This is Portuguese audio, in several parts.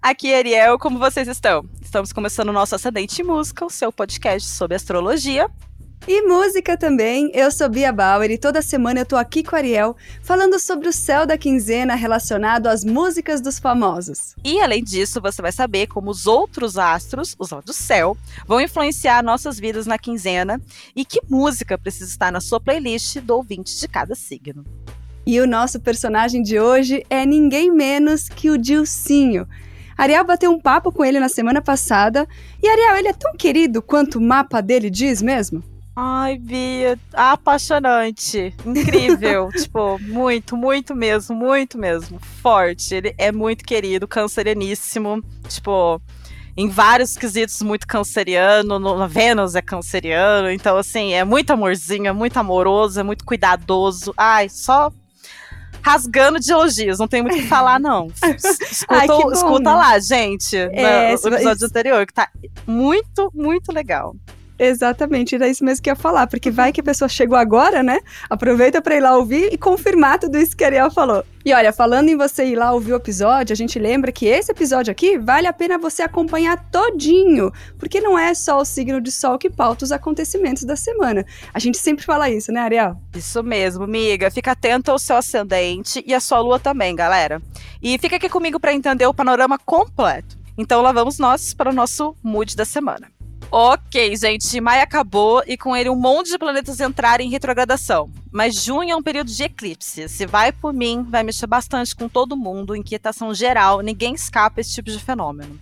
aqui é Ariel, como vocês estão? Estamos começando o nosso Ascendente Música, o seu podcast sobre astrologia. E música também. Eu sou Bia Bauer e toda semana eu tô aqui com a Ariel falando sobre o céu da quinzena relacionado às músicas dos famosos. E além disso, você vai saber como os outros astros, os do céu, vão influenciar nossas vidas na quinzena e que música precisa estar na sua playlist do ouvinte de cada signo. E o nosso personagem de hoje é ninguém menos que o Dilcinho. Ariel bateu um papo com ele na semana passada. E Ariel, ele é tão querido quanto o mapa dele diz mesmo? Ai, Bia, apaixonante, incrível, tipo, muito, muito mesmo, muito mesmo, forte. Ele é muito querido, cancerianíssimo, tipo, em vários quesitos muito canceriano, no, Vênus é canceriano, então assim, é muito amorzinho, é muito amoroso, é muito cuidadoso. Ai, só rasgando de elogios, não tem muito o que falar, não. Escuta, Ai, escuta lá, gente, é, no, no episódio anterior, que tá muito, muito legal. Exatamente, era isso mesmo que eu ia falar, porque vai que a pessoa chegou agora, né? Aproveita para ir lá ouvir e confirmar tudo isso que a Ariel falou. E olha, falando em você ir lá ouvir o episódio, a gente lembra que esse episódio aqui vale a pena você acompanhar todinho, porque não é só o signo de sol que pauta os acontecimentos da semana. A gente sempre fala isso, né, Ariel? Isso mesmo, amiga. Fica atento ao seu ascendente e à sua lua também, galera. E fica aqui comigo para entender o panorama completo. Então lá vamos nós para o nosso mood da semana. Ok, gente, maio acabou e com ele um monte de planetas entrarem em retrogradação. Mas junho é um período de eclipse. Se vai por mim, vai mexer bastante com todo mundo, inquietação geral, ninguém escapa esse tipo de fenômeno.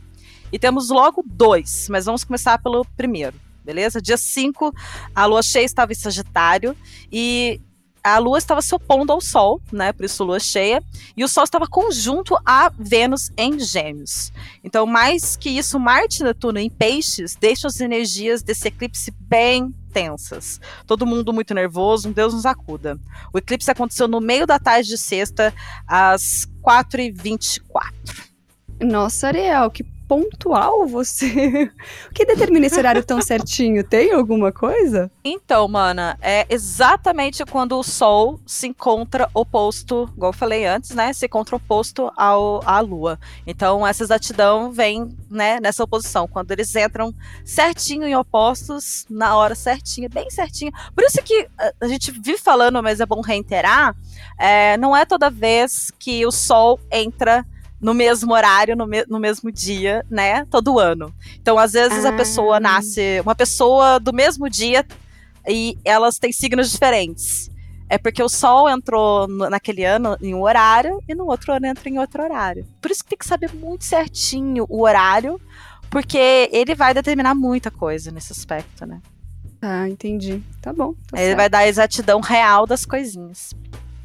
E temos logo dois, mas vamos começar pelo primeiro, beleza? Dia 5, a lua cheia estava em Sagitário e a Lua estava se opondo ao Sol, né? Por isso Lua cheia, e o Sol estava conjunto a Vênus em Gêmeos. Então, mais que isso, Marte e Netuno em Peixes deixam as energias desse eclipse bem tensas. Todo mundo muito nervoso, Deus nos acuda. O eclipse aconteceu no meio da tarde de sexta, às 4h24. Nossa, Ariel, que pontual você. o que determina esse horário tão certinho? Tem alguma coisa? Então, mana, é exatamente quando o Sol se encontra oposto, igual eu falei antes, né? Se encontra oposto ao, à Lua. Então, essa exatidão vem, né, nessa oposição, quando eles entram certinho em opostos, na hora certinha, bem certinho. Por isso que a gente vive falando, mas é bom reiterar, é, não é toda vez que o Sol entra no mesmo horário, no, me no mesmo dia, né? Todo ano. Então, às vezes, ah. a pessoa nasce. Uma pessoa do mesmo dia e elas têm signos diferentes. É porque o Sol entrou naquele ano em um horário e no outro ano entra em outro horário. Por isso que tem que saber muito certinho o horário, porque ele vai determinar muita coisa nesse aspecto, né? Ah, entendi. Tá bom. Tá ele certo. vai dar a exatidão real das coisinhas.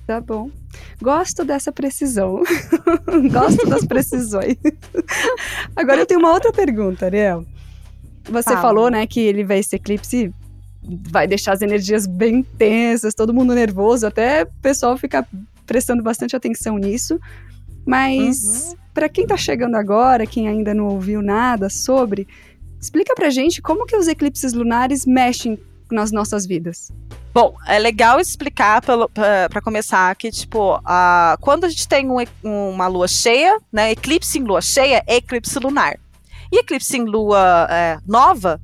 Tá bom. Gosto dessa precisão. Gosto das precisões. Agora eu tenho uma outra pergunta, Ariel. Você Fala. falou, né, que ele vai esse eclipse vai deixar as energias bem tensas, todo mundo nervoso, até o pessoal fica prestando bastante atenção nisso. Mas uhum. para quem tá chegando agora, quem ainda não ouviu nada sobre, explica pra gente como que os eclipses lunares mexem nas nossas vidas. Bom, é legal explicar para começar que, tipo, a, quando a gente tem um, uma lua cheia, né? Eclipse em lua cheia é eclipse lunar. E eclipse em lua é, nova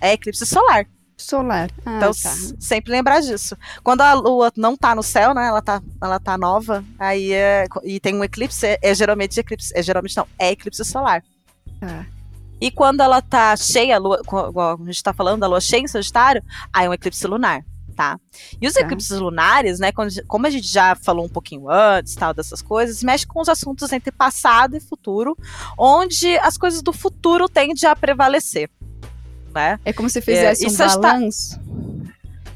é eclipse solar. Solar. Ah, então, tá. sempre lembrar disso. Quando a lua não tá no céu, né? Ela tá, ela tá nova, aí é, e tem um eclipse, é, é geralmente eclipse. É geralmente não, é eclipse solar. Tá. E quando ela tá cheia, a lua, a gente tá falando da lua cheia em Sagitário, aí é um eclipse lunar tá? E os tá. eclipses lunares, né, quando, como a gente já falou um pouquinho antes, tal, dessas coisas, mexe com os assuntos entre passado e futuro, onde as coisas do futuro tendem a prevalecer, né? É como se fizesse é, um balanço. Está...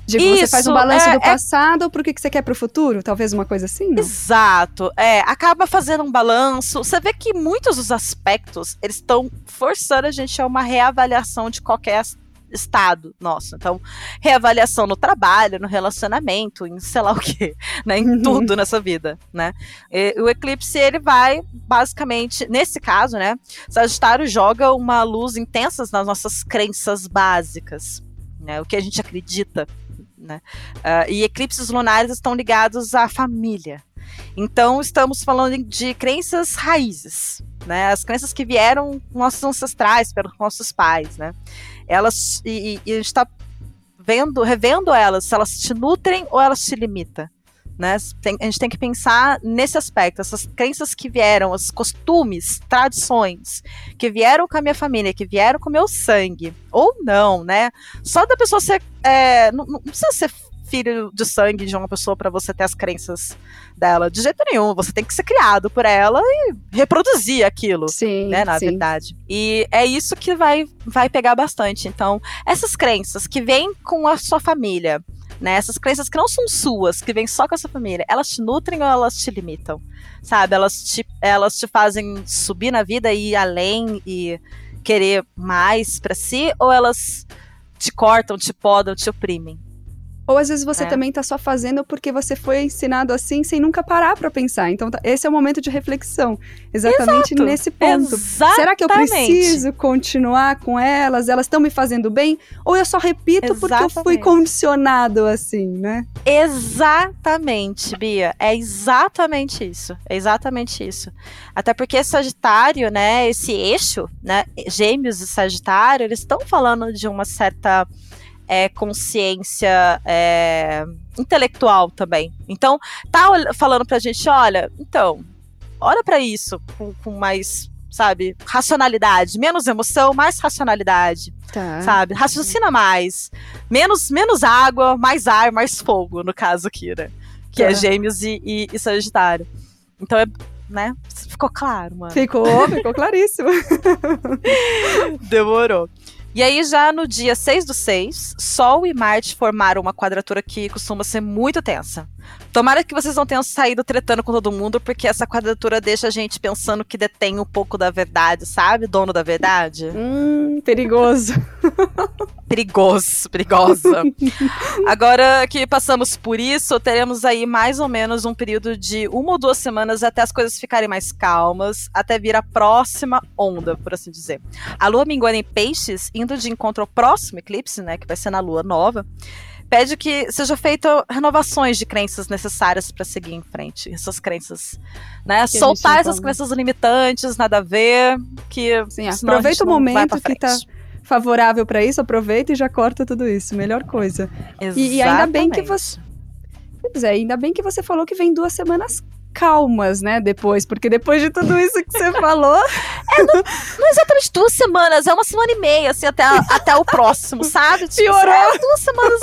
Digo, Isso, você faz um balanço é, do é passado é... pro que, que você quer pro futuro? Talvez uma coisa assim, não? Exato. É, acaba fazendo um balanço. Você vê que muitos dos aspectos, eles estão forçando a gente a uma reavaliação de qualquer estado nosso. Então, reavaliação no trabalho, no relacionamento, em sei lá o quê, né? Em uhum. tudo nessa vida, né? E, o eclipse, ele vai, basicamente, nesse caso, né? Sagitário joga uma luz intensa nas nossas crenças básicas, né? O que a gente acredita, né? Uh, e eclipses lunares estão ligados à família, Então, estamos falando de crenças raízes, né? As crenças que vieram com nossos ancestrais, pelos nossos pais, né? Elas, e, e a gente está vendo, revendo elas, se elas te nutrem ou elas te limitam. Né? Tem, a gente tem que pensar nesse aspecto, essas crenças que vieram, os costumes, tradições, que vieram com a minha família, que vieram com o meu sangue, ou não, né? Só da pessoa ser. É, não, não precisa ser filho de sangue de uma pessoa para você ter as crenças dela. De jeito nenhum. Você tem que ser criado por ela e reproduzir aquilo. Sim. Né, na sim. verdade. E é isso que vai, vai pegar bastante. Então, essas crenças que vêm com a sua família, né? Essas crenças que não são suas, que vêm só com a sua família, elas te nutrem ou elas te limitam? Sabe? Elas te, elas te fazem subir na vida e ir além e querer mais para si, ou elas te cortam, te podam, te oprimem? Ou às vezes você É. também tá só fazendo porque você foi ensinado assim sem nunca parar pra pensar. Então tá- esse é o momento de reflexão. Exatamente Exato. nesse ponto. Exatamente. Será que eu preciso continuar com elas? Elas estão me fazendo bem? Ou eu só repito porque eu fui Exatamente. condicionado assim, né? Exatamente, Bia. É exatamente isso. É exatamente isso. Até porque Sagitário, né, esse eixo, né, Gêmeos e Sagitário, eles estão falando de uma certa é, consciência é, intelectual também. Então, tá falando pra gente, olha, então, olha pra isso com, com mais, sabe, racionalidade, menos emoção, mais racionalidade Tá. sabe? Raciocina mais. Menos, menos água, mais ar, mais fogo, no caso aqui, né? Que é Tá. gêmeos e, e, e Sagitário. Então é, né? Ficou claro, mano. Ficou, ficou claríssimo. Demorou. E aí, já no dia 6 do 6, Sol e Marte formaram uma quadratura que costuma ser muito tensa. Tomara que vocês não tenham saído tretando com todo mundo, porque essa quadratura deixa a gente pensando que detém um pouco da verdade, sabe? Dono da verdade. hum, perigoso. perigoso, perigosa. Agora que passamos por isso, teremos aí mais ou menos um período de uma ou duas semanas até as coisas ficarem mais calmas, até vir a próxima onda, por assim dizer. A lua minguando em peixes, indo de encontro ao próximo eclipse, né, que vai ser na lua nova, pede que seja feita renovações de crenças necessárias para seguir em frente, essas crenças, né, gente soltar essas crenças limitantes, nada a ver, que Sim, aproveita o momento que tá frente. favorável pra isso, aproveita e já corta tudo isso. Melhor coisa. E- e ainda bem que você- Pois é, ainda bem que você falou que vem duas semanas calmas, né, depois, porque depois de tudo isso que você falou, Não exatamente duas semanas, é uma semana e meia, assim, até, a- até o próximo, sabe? Tipo, Piorou. é duas semanas.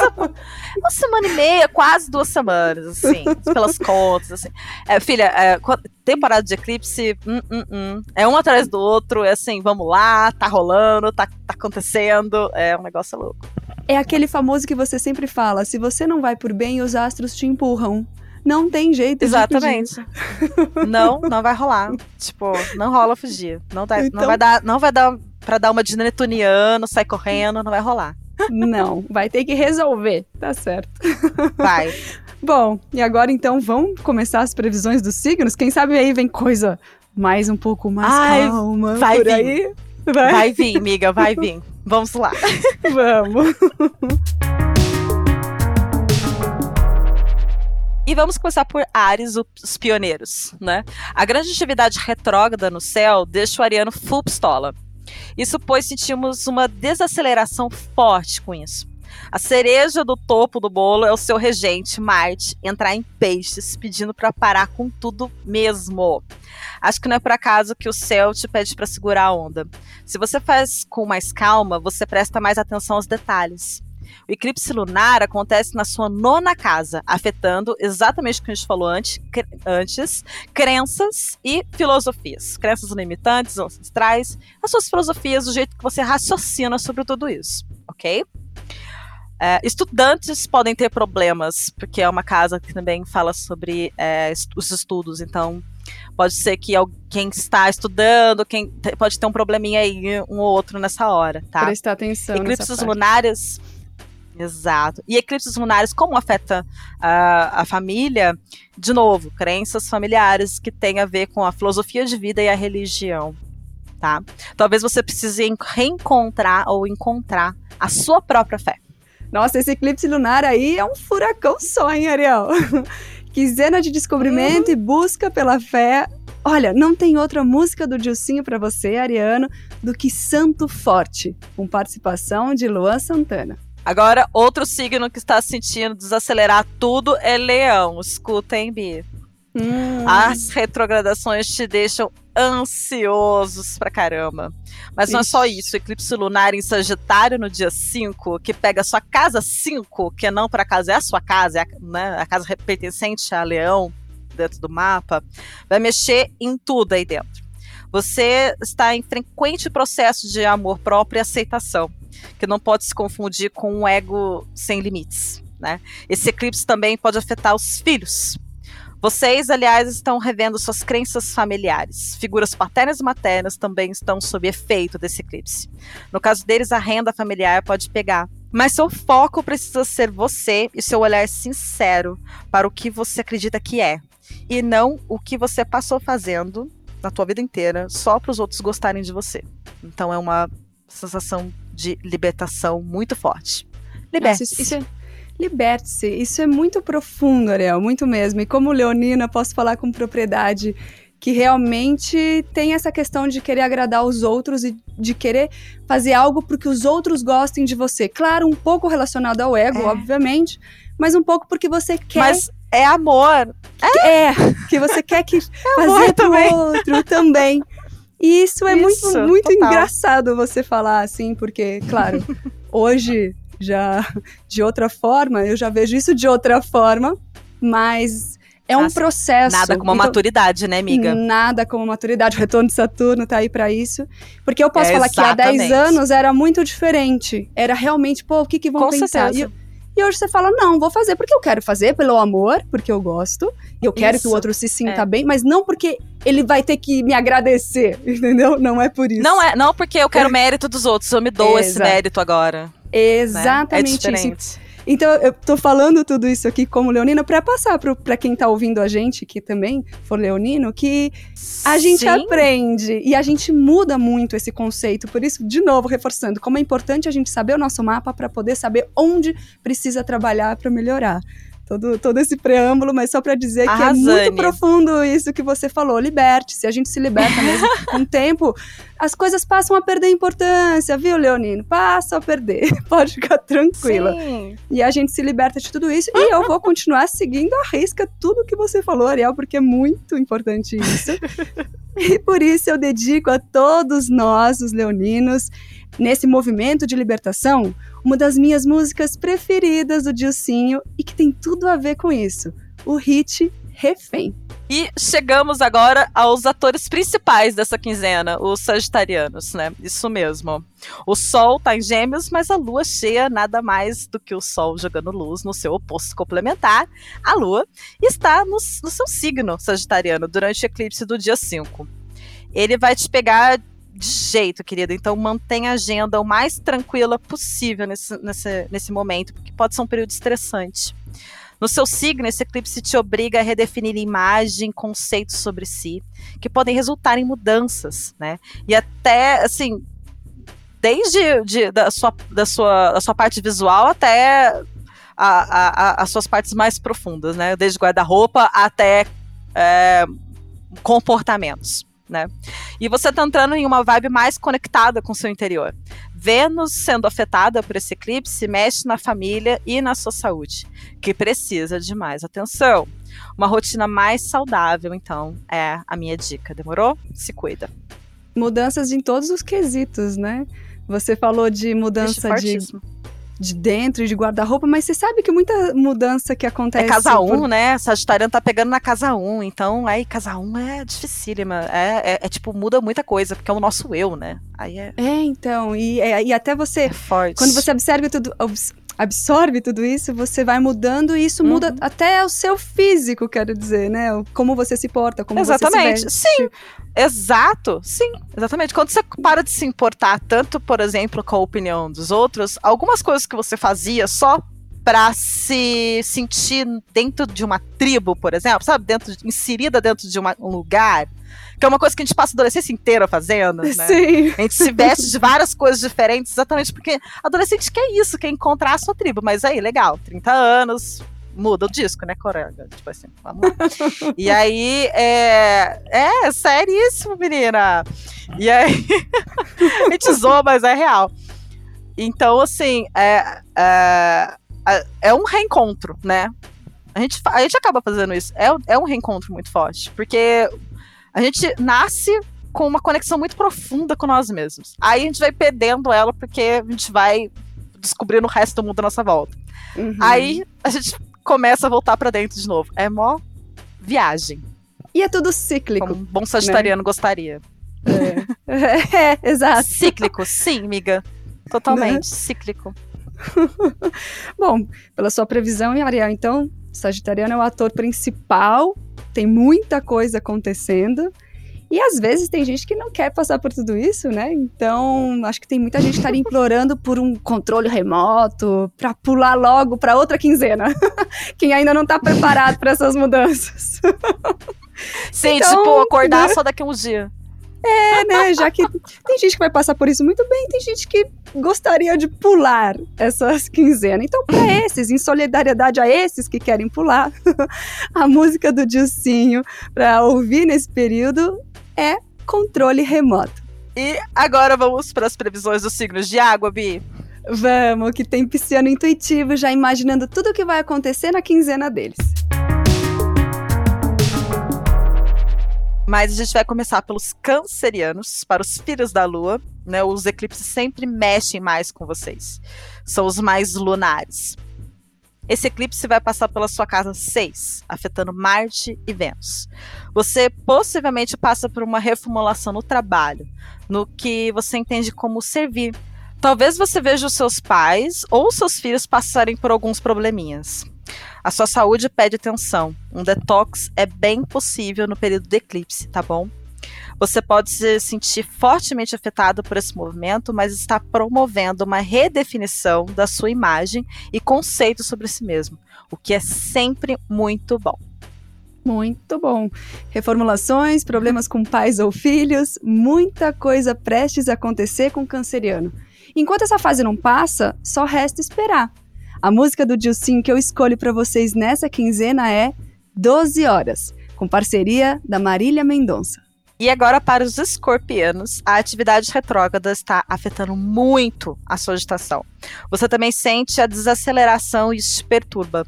Uma semana e meia, quase duas semanas, assim, pelas contas, assim. É, filha, é, temporada de eclipse, hum, hum, hum, é um atrás do outro, é assim, vamos lá, tá rolando, tá, tá acontecendo, é um negócio louco. é aquele famoso que você sempre fala, se você não vai por bem, os astros te empurram. Não tem jeito de Exatamente. Não, não vai rolar. Tipo, não rola fugir. Não, dá, Então- não vai dar, não vai dar pra dar uma de netuniano, sair correndo, não vai rolar. fugir. Não, vai ter que resolver, tá certo. Vai. Bom, e agora então vamos começar as previsões dos signos? Quem sabe aí vem coisa mais um pouco mais Ai, calma vai vir. aí. Vai, Vai vir, amiga, vai vir. Vamos lá. vamos. E vamos começar por Ares, os pioneiros, né? A grande atividade retrógrada no céu deixa o ariano full pistola. Isso pois sentimos uma desaceleração forte com isso. A cereja do topo do bolo é o seu regente, Marte, entrar em peixes, pedindo para parar com tudo mesmo. Acho que não é por acaso que o céu te pede para segurar a onda. Se você faz com mais calma, você presta mais atenção aos detalhes. O eclipse lunar acontece na sua nona casa, afetando exatamente o que a gente falou antes, cre- antes crenças e filosofias. Crenças limitantes, ancestrais, as suas filosofias, o jeito que você raciocina sobre tudo isso, ok? É, estudantes podem ter problemas, porque é uma casa que também fala sobre é, est- os estudos, então pode ser que alguém está estudando, quem pode ter um probleminha aí, um ou outro nessa hora, tá? Prestar atenção Eclipses parte. Exato. E eclipses lunares, como afeta a, a família? De novo, crenças familiares que têm a ver com a filosofia de vida e a religião. Tá? Talvez você precise en- reencontrar ou encontrar a sua própria fé. Nossa, esse eclipse lunar aí é um furacão só, hein, Ariel? quinzena de descobrimento uhum. e busca pela fé. Olha, não tem outra música do Dilcinho para você, Ariano, do que Santo Forte, com participação de Luan Santana. Agora, outro signo que está sentindo desacelerar tudo é Leão. Escuta, hein, Bi? Hum. As retrogradações te deixam ansiosos pra caramba. Mas Ixi. não é só isso. Eclipse lunar em Sagitário no dia 5, que pega sua casa 5, que não por acaso é a sua casa, é a, né, a casa pertencente a Leão dentro do mapa, vai mexer em tudo aí dentro. Você está em frequente processo de amor próprio e aceitação que não pode se confundir com um ego sem limites. Né? Esse eclipse também pode afetar os filhos. Vocês, aliás, estão revendo suas crenças familiares. Figuras paternas e maternas também estão sob efeito desse eclipse. No caso deles, a renda familiar pode pegar. Mas seu foco precisa ser você e seu olhar sincero para o que você acredita que é. E não o que você passou fazendo na tua vida inteira só para os outros gostarem de você. Então é uma sensação de libertação muito forte. Liberte-se. Isso, é, liberte-se. Isso é muito profundo, Ariel, muito mesmo. E como leonina, posso falar com propriedade que realmente tem essa questão de querer agradar os outros e de querer fazer algo porque os outros gostem de você. Claro, um pouco relacionado ao ego, é. obviamente, mas um pouco porque você quer. Mas é amor. É, é que você quer que é fazer pro também. outro também. E isso é isso, muito, muito engraçado você falar assim, porque, claro, hoje já de outra forma, eu já vejo isso de outra forma, mas é um Nossa, processo. Nada como então, maturidade, né, amiga? Nada como maturidade. O retorno de Saturno tá aí para isso. Porque eu posso é, falar exatamente. que há 10 anos era muito diferente. Era realmente, pô, o que, que vão com pensar? Certeza. E, e hoje você fala, não, vou fazer porque eu quero fazer, pelo amor, porque eu gosto. E eu quero isso. que o outro se sinta é. bem, mas não porque ele vai ter que me agradecer, entendeu? Não é por isso. Não é, não porque eu quero mérito dos outros, eu me dou esse mérito agora. Exatamente né? é isso. Então, eu tô falando tudo isso aqui como leonina para passar para quem tá ouvindo a gente, que também for leonino, que a gente Sim. aprende e a gente muda muito esse conceito. Por isso, de novo, reforçando, como é importante a gente saber o nosso mapa para poder saber onde precisa trabalhar para melhorar todo, todo esse preâmbulo, mas só para dizer que é muito profundo isso que você falou. Liberte, se a gente se liberta mesmo com o tempo, as coisas passam a perder importância, viu, Leonino? Passam a perder. Pode ficar tranquila. Sim. E a gente se liberta de tudo isso. E eu vou continuar seguindo a risca tudo que você falou, Ariel, porque é muito importante isso. e por isso eu dedico a todos nós, os leoninos, nesse movimento de libertação, uma das minhas músicas preferidas do Dilcinho e que tem tudo a ver com isso, o hit Refém. E chegamos agora aos atores principais dessa quinzena, os sagitarianos, né? Isso mesmo. O Sol tá em Gêmeos, mas a Lua cheia nada mais do que o Sol jogando luz no seu oposto complementar, a Lua, está no, no seu signo sagitariano durante o eclipse do dia 5. Ele vai te pegar de jeito, querida. Então mantenha a agenda o mais tranquila possível nesse, nesse, nesse momento, porque pode ser um período estressante. No seu signo, esse eclipse te obriga a redefinir imagem, conceitos sobre si, que podem resultar em mudanças, né? E até, assim, desde de, da, sua, da, sua, da sua parte visual até a, a, as suas partes mais profundas, né? Desde guarda-roupa até é, comportamentos né? E você tá entrando em uma vibe mais conectada com o seu interior. Vênus sendo afetada por esse eclipse mexe na família e na sua saúde, que precisa de mais atenção. Uma rotina mais saudável, então, é a minha dica. Demorou? Se cuida. Mudanças em todos os quesitos, né? Você falou de mudança de de dentro e de guarda-roupa, mas você sabe que muita mudança que acontece. É casa 1, um, né? Sagitariano tá pegando na casa 1, um, então aí casa 1 um é dificílima. É, é, é, tipo, muda muita coisa, porque é o nosso eu, né? Aí é. É, então, e, é, e até você. É forte. Quando você observa tudo. Obs absorve tudo isso, você vai mudando e isso uhum. muda até o seu físico, quero dizer, né? Como você se porta, como Exatamente. você se Sim. Exato, sim, exatamente. Quando você para de se importar tanto, por exemplo, com a opinião dos outros, algumas coisas que você fazia só para se sentir dentro de uma tribo, por exemplo, sabe, dentro inserida dentro de uma, um lugar, que é uma coisa que a gente passa a adolescência inteira fazendo, né? Sim. A gente se veste de várias coisas diferentes, exatamente porque adolescente quer isso, quer encontrar a sua tribo. Mas aí, legal, 30 anos, muda o disco, né, Coreia? Tipo assim, vamos lá. e aí, é, é seríssimo, menina. E aí, a gente zoa, mas é real. Então, assim, é, é, é um reencontro, né? A gente, a gente acaba fazendo isso. É, é um reencontro muito forte, porque a gente nasce com uma conexão muito profunda com nós mesmos. Aí a gente vai perdendo ela porque a gente vai descobrindo o resto do mundo à nossa volta. Uhum. Aí a gente começa a voltar para dentro de novo. É mó viagem. E é tudo cíclico. Como um bom sagitariano né? gostaria. É. é, exato. Cíclico, sim, amiga. Totalmente né? cíclico. Bom, pela sua previsão, Ariel, então, Sagitariano é o ator principal, tem muita coisa acontecendo. E às vezes tem gente que não quer passar por tudo isso, né? Então, acho que tem muita gente que estaria implorando por um controle remoto, para pular logo para outra quinzena. Quem ainda não tá preparado para essas mudanças. Sim, então, tipo, acordar né? só daqui a uns dias. É, né? Já que tem gente que vai passar por isso muito bem, tem gente que gostaria de pular essas quinzenas. Então, para esses, em solidariedade a esses que querem pular, a música do Dilcinho para ouvir nesse período é Controle Remoto. E agora vamos para as previsões dos signos de água, Bi. Vamos, que tem pisciano intuitivo já imaginando tudo o que vai acontecer na quinzena deles. Mas a gente vai começar pelos cancerianos, para os filhos da lua, né? Os eclipses sempre mexem mais com vocês. São os mais lunares. Esse eclipse vai passar pela sua casa 6, afetando Marte e Vênus. Você possivelmente passa por uma reformulação no trabalho, no que você entende como servir. Talvez você veja os seus pais ou seus filhos passarem por alguns probleminhas. A sua saúde pede atenção. Um detox é bem possível no período de eclipse, tá bom? Você pode se sentir fortemente afetado por esse movimento, mas está promovendo uma redefinição da sua imagem e conceito sobre si mesmo, o que é sempre muito bom. Muito bom. Reformulações, problemas com pais ou filhos, muita coisa prestes a acontecer com o canceriano. Enquanto essa fase não passa, só resta esperar. A música do Dilcinho que eu escolho para vocês nessa quinzena é 12 Horas, com parceria da Marília Mendonça. E agora, para os escorpianos, a atividade retrógrada está afetando muito a sua agitação. Você também sente a desaceleração e isso te perturba.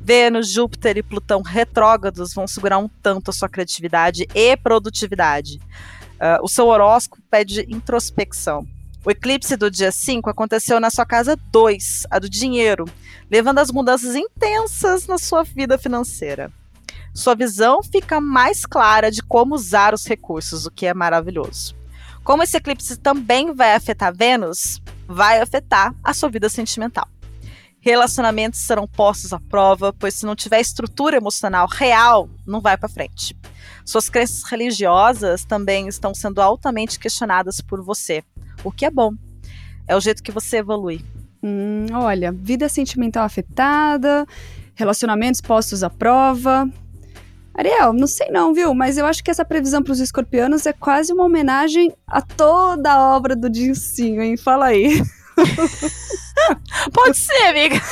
Vênus, Júpiter e Plutão retrógrados vão segurar um tanto a sua criatividade e produtividade. Uh, o seu horóscopo pede introspecção. O eclipse do dia 5 aconteceu na sua casa 2, a do dinheiro, levando às mudanças intensas na sua vida financeira. Sua visão fica mais clara de como usar os recursos, o que é maravilhoso. Como esse eclipse também vai afetar Vênus, vai afetar a sua vida sentimental. Relacionamentos serão postos à prova, pois se não tiver estrutura emocional real, não vai para frente. Suas crenças religiosas também estão sendo altamente questionadas por você, o que é bom. É o jeito que você evolui. Hum, olha, vida sentimental afetada, relacionamentos postos à prova. Ariel, não sei não, viu? Mas eu acho que essa previsão para os escorpianos é quase uma homenagem a toda a obra do Dilcinho, hein? Fala aí. Pode ser, amiga.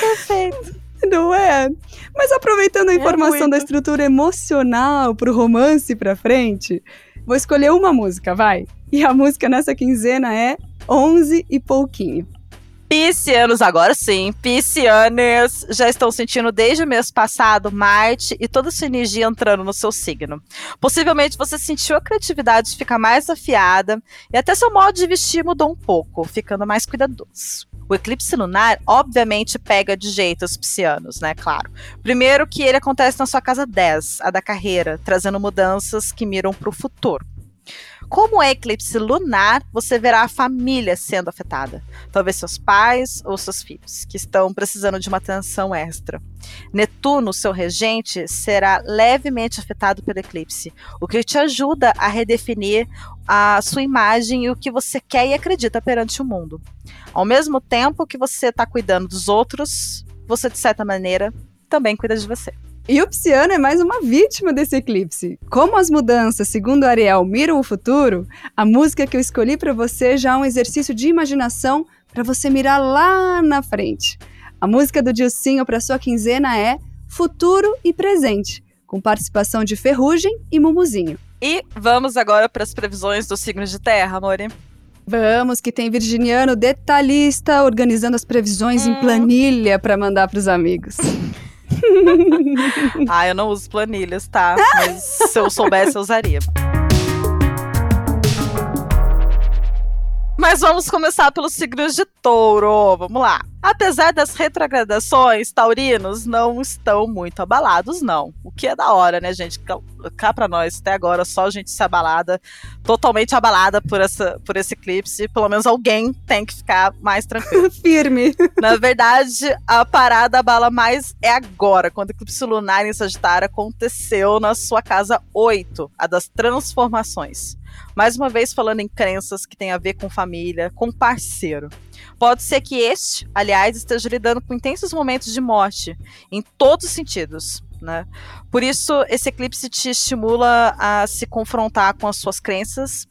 Perfeito. Não é? Mas aproveitando a é informação é da estrutura emocional pro romance pra frente, vou escolher uma música, vai. E a música nessa quinzena é 11 e pouquinho. Piscianos, agora sim, piscianos já estão sentindo desde o mês passado Marte e toda sua energia entrando no seu signo. Possivelmente você sentiu a criatividade ficar mais afiada e até seu modo de vestir mudou um pouco, ficando mais cuidadoso. O eclipse lunar, obviamente, pega de jeito os piscianos, né? Claro. Primeiro que ele acontece na sua casa 10, a da carreira, trazendo mudanças que miram para o futuro. Como é eclipse lunar, você verá a família sendo afetada. Talvez seus pais ou seus filhos, que estão precisando de uma atenção extra. Netuno, seu regente, será levemente afetado pelo eclipse, o que te ajuda a redefinir a sua imagem e o que você quer e acredita perante o mundo. Ao mesmo tempo que você está cuidando dos outros, você, de certa maneira, também cuida de você. E o Psiano é mais uma vítima desse eclipse. Como as mudanças, segundo Ariel, miram o futuro, a música que eu escolhi para você já é um exercício de imaginação para você mirar lá na frente. A música do Dilcinho para sua quinzena é Futuro e Presente, com participação de Ferrugem e Mumuzinho. E vamos agora para as previsões dos signos de terra, Amore. Vamos, que tem virginiano detalhista organizando as previsões hum. em planilha para mandar para os amigos. ah, eu não uso planilhas, tá? Mas se eu soubesse, eu usaria. Mas vamos começar pelos signos de touro. Vamos lá. Apesar das retrogradações, taurinos não estão muito abalados, não. O que é da hora, né, gente? Cá pra nós, até agora, só a gente se abalada, totalmente abalada por, essa, por esse eclipse. Pelo menos alguém tem que ficar mais tranquilo. Firme. Na verdade, a parada abala mais é agora, quando o eclipse lunar em Sagitário aconteceu na sua casa 8, a das transformações. Mais uma vez falando em crenças que tem a ver com família, com parceiro. Pode ser que este, aliás, esteja lidando com intensos momentos de morte, em todos os sentidos. Né? Por isso, esse eclipse te estimula a se confrontar com as suas crenças,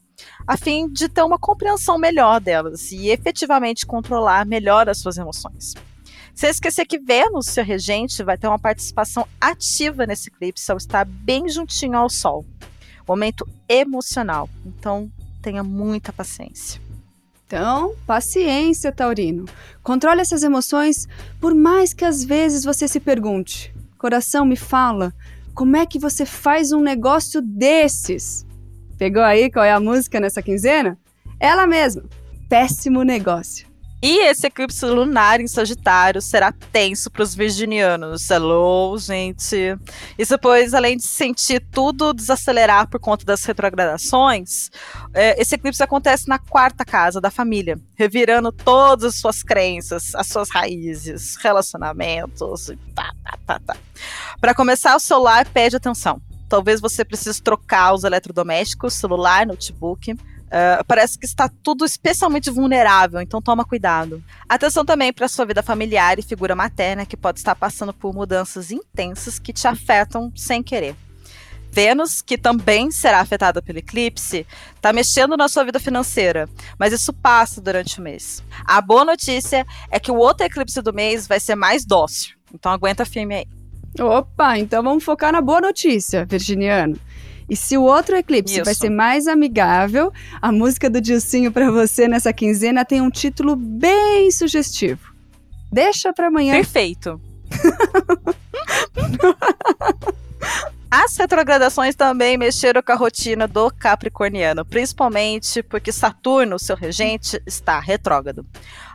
a fim de ter uma compreensão melhor delas e efetivamente controlar melhor as suas emoções. Sem esquecer que Vênus, seu regente, vai ter uma participação ativa nesse eclipse ao estar bem juntinho ao Sol. Momento emocional. Então, tenha muita paciência. Então, paciência, Taurino. Controle essas emoções, por mais que às vezes você se pergunte: coração, me fala, como é que você faz um negócio desses? Pegou aí qual é a música nessa quinzena? Ela mesma. Péssimo negócio. E esse eclipse lunar em Sagitário será tenso para os virginianos. Hello, gente. Isso pois, além de sentir tudo desacelerar por conta das retrogradações, é, esse eclipse acontece na quarta casa da família, revirando todas as suas crenças, as suas raízes, relacionamentos, tá, tá, tá, tá. Para começar, o celular pede atenção. Talvez você precise trocar os eletrodomésticos, celular, notebook, Uh, parece que está tudo especialmente vulnerável, então toma cuidado. Atenção também para sua vida familiar e figura materna, que pode estar passando por mudanças intensas que te afetam sem querer. Vênus, que também será afetada pelo eclipse, está mexendo na sua vida financeira, mas isso passa durante o mês. A boa notícia é que o outro eclipse do mês vai ser mais dócil, então aguenta firme aí. Opa, então vamos focar na boa notícia, Virginiano. E se o outro eclipse Isso. vai ser mais amigável, a música do Dilcinho para você nessa quinzena tem um título bem sugestivo. Deixa para amanhã. Perfeito. As retrogradações também mexeram com a rotina do capricorniano, principalmente porque Saturno, seu regente, está retrógrado.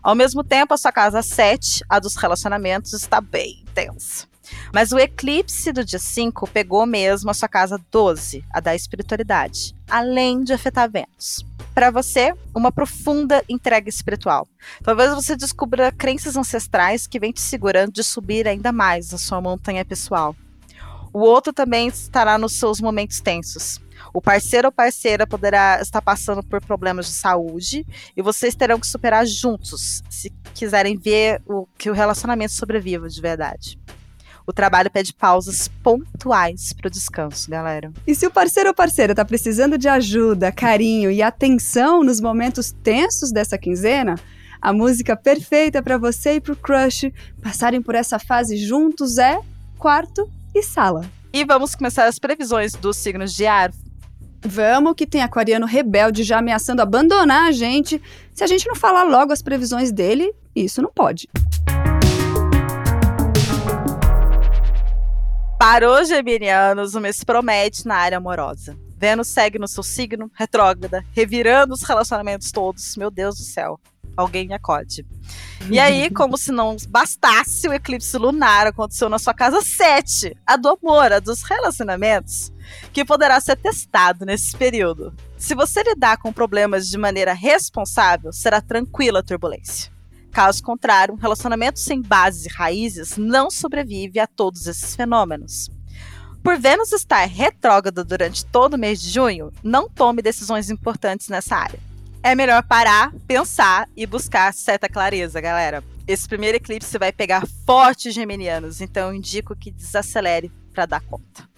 Ao mesmo tempo, a sua casa 7, a dos relacionamentos, está bem tensa. Mas o eclipse do dia 5 pegou mesmo a sua casa 12, a da espiritualidade, além de afetar Vênus. Para você, uma profunda entrega espiritual. Talvez você descubra crenças ancestrais que vêm te segurando de subir ainda mais a sua montanha pessoal. O outro também estará nos seus momentos tensos. O parceiro ou parceira poderá estar passando por problemas de saúde e vocês terão que superar juntos, se quiserem ver o que o relacionamento sobreviva de verdade. O trabalho pede pausas pontuais para o descanso, galera. E se o parceiro ou parceira tá precisando de ajuda, carinho e atenção nos momentos tensos dessa quinzena, a música perfeita para você e pro crush passarem por essa fase juntos é Quarto e Sala. E vamos começar as previsões dos signos de ar. Vamos, que tem aquariano rebelde já ameaçando abandonar a gente. Se a gente não falar logo as previsões dele, isso não pode. Para os geminianos, o mês promete na área amorosa. Vênus segue no seu signo, retrógrada, revirando os relacionamentos todos. Meu Deus do céu. Alguém me acode. E aí, como se não bastasse, o eclipse lunar aconteceu na sua casa 7, a do amor, a dos relacionamentos, que poderá ser testado nesse período. Se você lidar com problemas de maneira responsável, será tranquila a turbulência. Caso contrário, um relacionamento sem bases e raízes não sobrevive a todos esses fenômenos. Por Vênus estar retrógrado durante todo o mês de junho, não tome decisões importantes nessa área. É melhor parar, pensar e buscar certa clareza, galera. esse primeiro eclipse vai pegar fortes geminianos, então eu indico que desacelere para dar conta.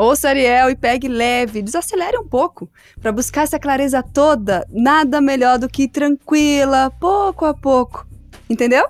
Ouça Ariel e pegue leve, desacelere um pouco. Para buscar essa clareza toda, nada melhor do que tranquila, pouco a pouco. Entendeu?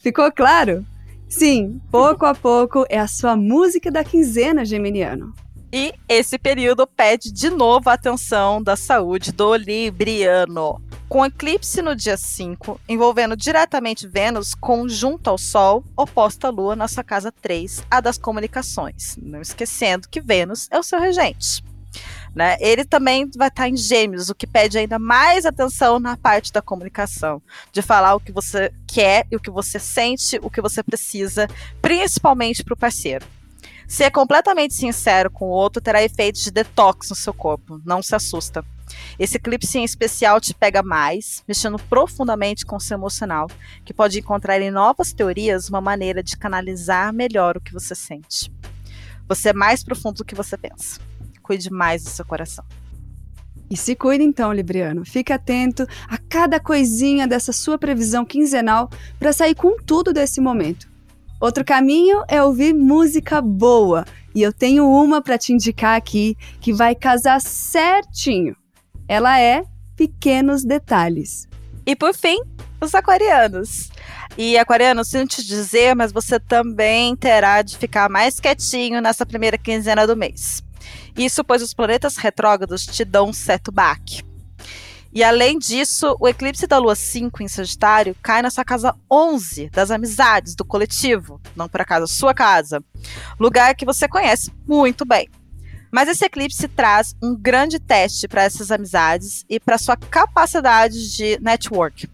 Ficou claro? Sim, pouco a pouco é a sua música da quinzena, Geminiano. E esse período pede de novo a atenção da saúde do Libriano. Com eclipse no dia 5, envolvendo diretamente Vênus conjunto ao Sol, oposta à Lua na sua casa 3, a das comunicações. Não esquecendo que Vênus é o seu regente. Né? Ele também vai estar em Gêmeos, o que pede ainda mais atenção na parte da comunicação, de falar o que você quer e o que você sente, o que você precisa, principalmente para o parceiro. Ser completamente sincero com o outro terá efeitos de detox no seu corpo. Não se assusta. Esse eclipse em especial te pega mais, mexendo profundamente com seu emocional, que pode encontrar em novas teorias uma maneira de canalizar melhor o que você sente. Você é mais profundo do que você pensa. Cuide mais do seu coração. E se cuide então, Libriano. Fique atento a cada coisinha dessa sua previsão quinzenal para sair com tudo desse momento. Outro caminho é ouvir música boa. E eu tenho uma para te indicar aqui que vai casar certinho. Ela é Pequenos Detalhes. E por fim, os aquarianos. E aquariano, sinto te dizer, mas você também terá de ficar mais quietinho nessa primeira quinzena do mês. Isso pois os planetas retrógrados te dão um certo baque. E além disso, o eclipse da lua 5 em Sagitário cai na sua casa 11 das amizades, do coletivo, não por acaso sua casa, lugar que você conhece muito bem. Mas esse eclipse traz um grande teste para essas amizades e para sua capacidade de network.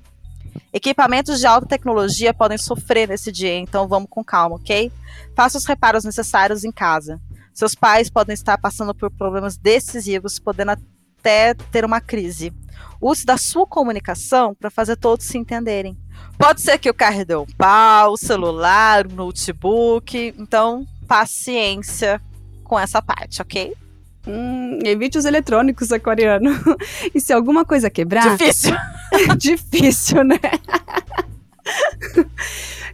Equipamentos de alta tecnologia podem sofrer nesse dia, então vamos com calma, ok? Faça os reparos necessários em casa. Seus pais podem estar passando por problemas decisivos, podendo até ter uma crise. Use da sua comunicação para fazer todos se entenderem. Pode ser que o carro dê um pau, o celular, o notebook, então paciência com essa parte, ok? Hum, evite os eletrônicos, aquariano. E se alguma coisa quebrar. Difícil. difícil, né?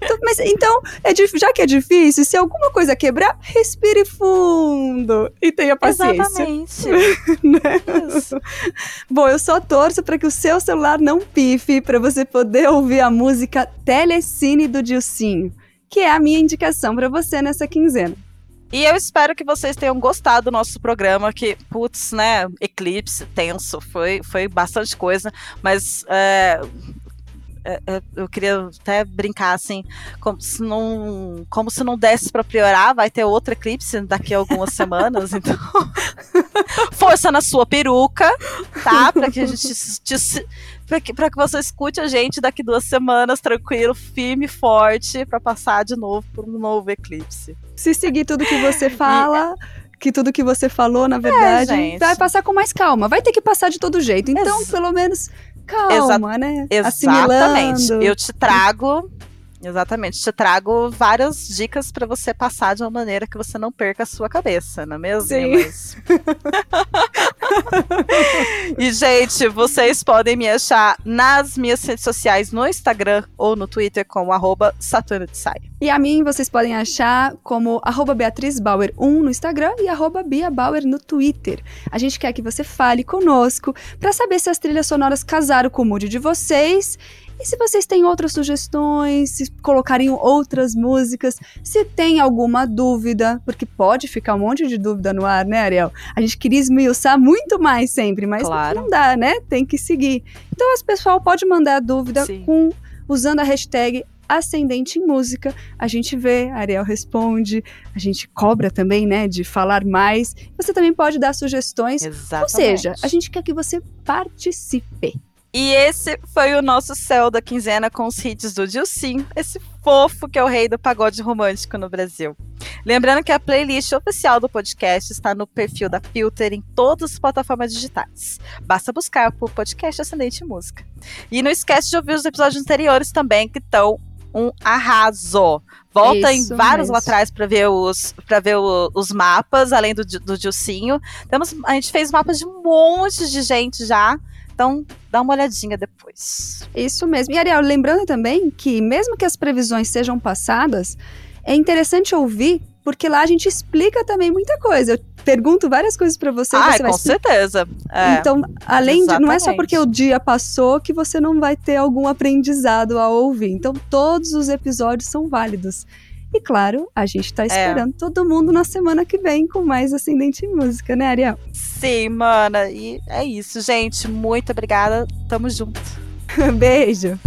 Então, mas então, é, já que é difícil, se alguma coisa quebrar, respire fundo e tenha paciência. Exatamente. né? Bom, eu só torço para que o seu celular não pife, para você poder ouvir a música Telecine do Dilcinho, que é a minha indicação para você nessa quinzena. E eu espero que vocês tenham gostado do nosso programa, que, putz, né, eclipse, tenso, foi, foi bastante coisa, mas é, eu queria até brincar assim, como se não, como se não desse para priorar, vai ter outro eclipse daqui a algumas semanas, então força na sua peruca, tá? Para que a gente te, para que, que você escute a gente daqui duas semanas tranquilo, firme, forte, para passar de novo por um novo eclipse. Se seguir tudo que você fala, que tudo que você falou, na verdade, é, vai passar com mais calma. Vai ter que passar de todo jeito. Então, Ex pelo menos calma, Exa né? Exatamente. Eu te trago Exatamente. Te trago várias dicas para você passar de uma maneira que você não perca a sua cabeça, não é mesmo? Sim. Mas... e, gente, vocês podem me achar nas minhas redes sociais, no Instagram ou no Twitter, como arroba Saturno de Saia. E a mim vocês podem achar como arroba Beatriz Bauer 1 no Instagram e arroba Bia Bauer no Twitter. A gente quer que você fale conosco para saber se as trilhas sonoras casaram com o mood de vocês e se vocês têm outras sugestões, se colocariam outras músicas, se tem alguma dúvida, porque pode ficar um monte de dúvida no ar, né, Ariel? A gente queria esmiuçar muito mais sempre, mas claro. não dá, né? Tem que seguir. Então, o pessoal pode mandar dúvida Sim. com usando a hashtag ascendente em música. A gente vê, a Ariel responde, a gente cobra também, né, de falar mais. Você também pode dar sugestões. Exatamente. Ou seja, a gente quer que você participe. E esse foi o nosso céu da quinzena com os hits do Dilcinho, esse fofo que é o rei do pagode romântico no Brasil. Lembrando que a playlist oficial do podcast está no perfil da Filter em todas as plataformas digitais. Basta buscar por podcast Ascendente Música. E não esquece de ouvir os episódios anteriores também, que estão um arraso. Volta Isso em vários mesmo. lá atrás para ver os para ver o, os mapas, além do, do Dilcinho. Temos, a gente fez mapas de um monte de gente já. Então, dá uma olhadinha depois. Isso mesmo. E Ariel, lembrando também que mesmo que as previsões sejam passadas, é interessante ouvir, porque lá a gente explica também muita coisa. Eu pergunto várias coisas para você. Ah, você com certeza. É. Então, além Exatamente. de. Não é só porque o dia passou que você não vai ter algum aprendizado a ouvir. Então, todos os episódios são válidos. E claro, a gente tá é. esperando é. todo mundo na semana que vem com mais Ascendente em Música, né, Ariel? Sim, mana. E é isso, gente. Muito obrigada. Tamo junto. Beijo.